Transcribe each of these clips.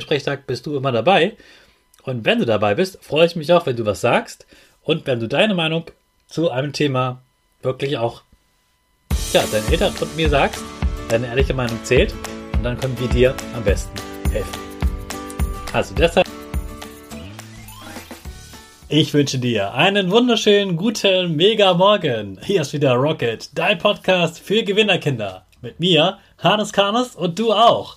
Sprechtag bist du immer dabei. Und wenn du dabei bist, freue ich mich auch, wenn du was sagst und wenn du deine Meinung zu einem Thema wirklich auch ja, deinen Eltern und mir sagst, deine ehrliche Meinung zählt und dann können wir dir am besten helfen. Also deshalb. Ich wünsche dir einen wunderschönen guten Mega Morgen. Hier ist wieder Rocket, dein Podcast für Gewinnerkinder. Mit mir, Hannes Karnes und du auch.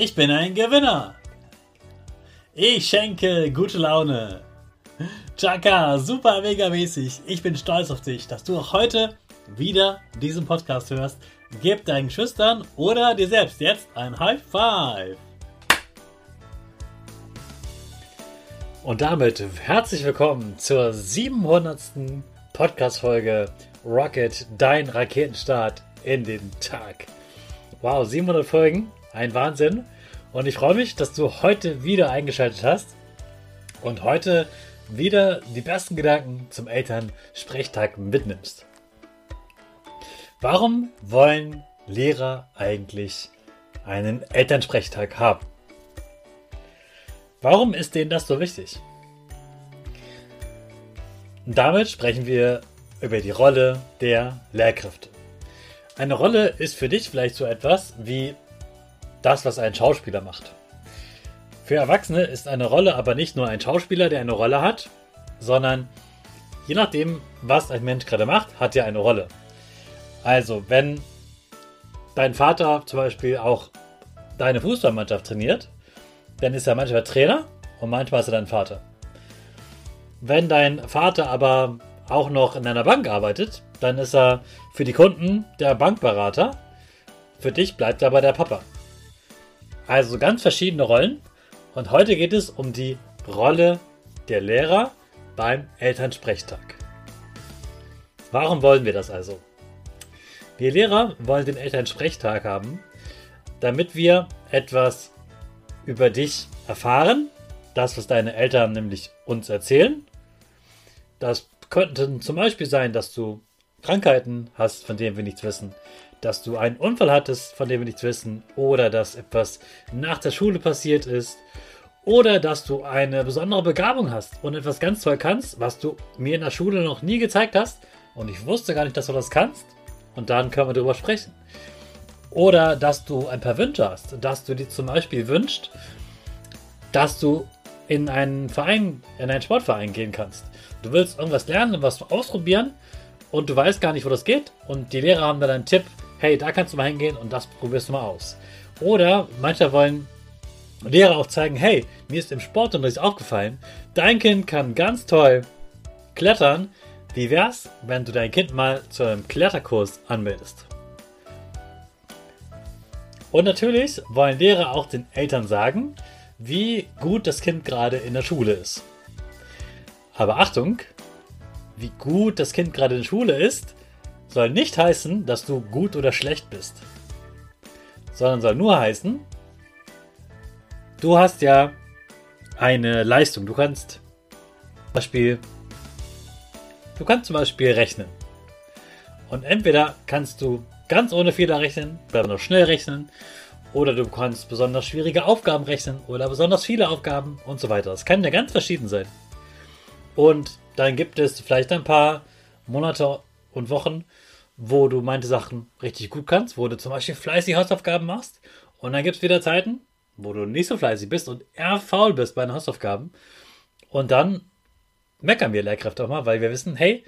Ich bin ein Gewinner. Ich schenke gute Laune. Chaka, super mega mäßig. Ich bin stolz auf dich, dass du auch heute wieder diesen Podcast hörst. Gib deinen Schüchtern oder dir selbst jetzt ein High Five. Und damit herzlich willkommen zur 700. Podcast-Folge Rocket, dein Raketenstart in den Tag. Wow, 700 Folgen, ein Wahnsinn. Und ich freue mich, dass du heute wieder eingeschaltet hast. Und heute wieder die besten Gedanken zum Elternsprechtag mitnimmst. Warum wollen Lehrer eigentlich einen Elternsprechtag haben? Warum ist denen das so wichtig? Und damit sprechen wir über die Rolle der Lehrkräfte. Eine Rolle ist für dich vielleicht so etwas wie das, was ein Schauspieler macht. Für Erwachsene ist eine Rolle aber nicht nur ein Schauspieler, der eine Rolle hat, sondern je nachdem, was ein Mensch gerade macht, hat er eine Rolle. Also, wenn dein Vater zum Beispiel auch deine Fußballmannschaft trainiert, dann ist er manchmal Trainer und manchmal ist er dein Vater. Wenn dein Vater aber auch noch in einer Bank arbeitet, dann ist er für die Kunden der Bankberater. Für dich bleibt er aber der Papa. Also ganz verschiedene Rollen. Und heute geht es um die Rolle der Lehrer beim Elternsprechtag. Warum wollen wir das also? Wir Lehrer wollen den Elternsprechtag haben, damit wir etwas über dich erfahren, das, was deine Eltern nämlich uns erzählen. Das könnte zum Beispiel sein, dass du Krankheiten hast, von denen wir nichts wissen, dass du einen Unfall hattest, von dem wir nichts wissen, oder dass etwas nach der Schule passiert ist, oder dass du eine besondere Begabung hast und etwas ganz toll kannst, was du mir in der Schule noch nie gezeigt hast und ich wusste gar nicht, dass du das kannst. Und dann können wir darüber sprechen. Oder dass du ein paar Wünsche hast, dass du dir zum Beispiel wünschst, dass du in einen Verein, in einen Sportverein gehen kannst. Du willst irgendwas lernen, was ausprobieren und du weißt gar nicht, wo das geht. Und die Lehrer haben dann einen Tipp, hey, da kannst du mal hingehen und das probierst du mal aus. Oder manche wollen Lehrer auch zeigen, hey, mir ist im Sportunterricht aufgefallen, dein Kind kann ganz toll klettern. Wie wär's, wenn du dein Kind mal zu einem Kletterkurs anmeldest? Und natürlich wollen Lehrer auch den Eltern sagen, wie gut das Kind gerade in der Schule ist. Aber Achtung, wie gut das Kind gerade in der Schule ist, soll nicht heißen, dass du gut oder schlecht bist. Sondern soll nur heißen, du hast ja eine Leistung. Du kannst zum Beispiel, du kannst zum Beispiel rechnen. Und entweder kannst du ganz ohne Fehler rechnen, besonders schnell rechnen, oder du kannst besonders schwierige Aufgaben rechnen oder besonders viele Aufgaben und so weiter. Das kann ja ganz verschieden sein. Und dann gibt es vielleicht ein paar Monate und Wochen, wo du manche Sachen richtig gut kannst, wo du zum Beispiel fleißig Hausaufgaben machst. Und dann gibt es wieder Zeiten, wo du nicht so fleißig bist und eher faul bist bei den Hausaufgaben. Und dann meckern wir Lehrkräfte auch mal, weil wir wissen, hey,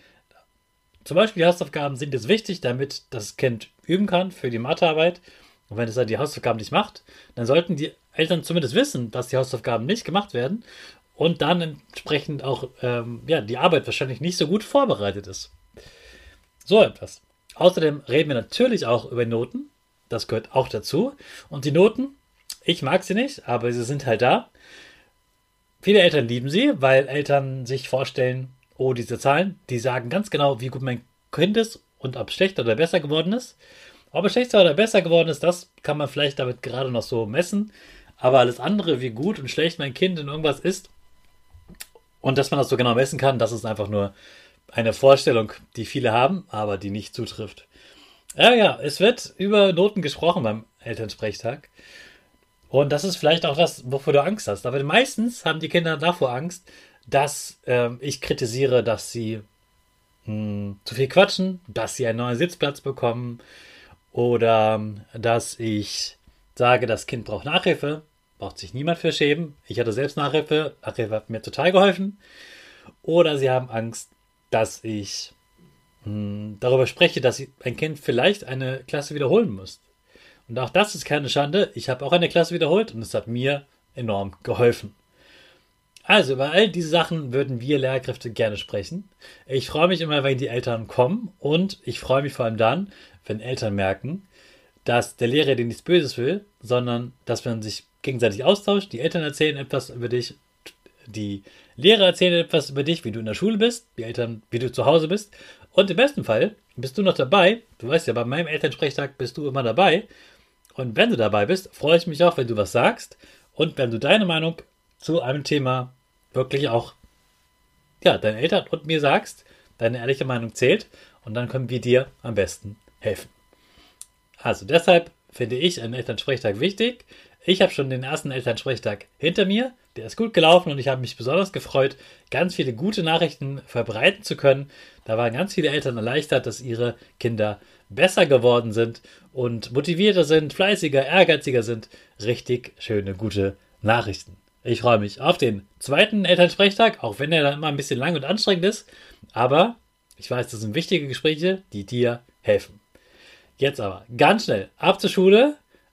zum Beispiel die Hausaufgaben sind jetzt wichtig, damit das Kind üben kann für die Mathearbeit. Und wenn es dann die Hausaufgaben nicht macht, dann sollten die Eltern zumindest wissen, dass die Hausaufgaben nicht gemacht werden und dann entsprechend auch ähm, ja, die Arbeit wahrscheinlich nicht so gut vorbereitet ist. So etwas. Außerdem reden wir natürlich auch über Noten. Das gehört auch dazu. Und die Noten, ich mag sie nicht, aber sie sind halt da. Viele Eltern lieben sie, weil Eltern sich vorstellen, oh, diese Zahlen, die sagen ganz genau, wie gut mein Kind ist und ob es schlechter oder besser geworden ist. Ob es schlechter oder besser geworden ist, das kann man vielleicht damit gerade noch so messen. Aber alles andere, wie gut und schlecht mein Kind in irgendwas ist, und dass man das so genau messen kann, das ist einfach nur eine Vorstellung, die viele haben, aber die nicht zutrifft. Ja, ja, es wird über Noten gesprochen beim Elternsprechtag. Und das ist vielleicht auch das, wovor du Angst hast. Aber meistens haben die Kinder davor Angst, dass äh, ich kritisiere, dass sie mh, hm, zu viel quatschen, dass sie einen neuen Sitzplatz bekommen oder dass ich sage, das Kind braucht Nachhilfe. Braucht sich niemand für schämen. Ich hatte selbst Nachhilfe. Nachhilfe hat mir total geholfen. Oder sie haben Angst, dass ich mh, hm, darüber spreche, dass ein Kind vielleicht eine Klasse wiederholen muss. Und auch das ist keine Schande. Ich habe auch eine Klasse wiederholt und es hat mir enorm geholfen. Also, über all diese Sachen würden wir Lehrkräfte gerne sprechen. Ich freue mich immer, wenn die Eltern kommen und ich freue mich vor allem dann, wenn Eltern merken, dass der Lehrer dir nichts Böses will, sondern dass man sich gegenseitig austauscht. Die Eltern erzählen etwas über dich, die Lehrer erzählen etwas über dich, wie du in der Schule bist, die Eltern, wie du zu Hause bist. Und im besten Fall bist du noch dabei. Du weißt ja, bei meinem Elternsprechtag bist du immer dabei. Und wenn du dabei bist, freue ich mich auch, wenn du was sagst und wenn du deine Meinung zu einem Thema wirklich auch ja, deinen Eltern und mir sagst, deine ehrliche Meinung zählt und dann können wir dir am besten helfen. Also deshalb finde ich einen Elternsprechtag wichtig. Ich habe schon den ersten Elternsprechtag hinter mir. Der ist gut gelaufen und ich habe mich besonders gefreut, ganz viele gute Nachrichten verbreiten zu können. Da waren ganz viele Eltern erleichtert, dass ihre Kinder besser geworden sind und motivierter sind, fleißiger, ehrgeiziger sind. Richtig schöne, gute Nachrichten. Ich freue mich auf den zweiten Elternsprechtag, auch wenn er dann immer ein bisschen lang und anstrengend ist. Aber ich weiß, das sind wichtige Gespräche, die dir helfen. Jetzt aber ganz schnell ab zur Schule.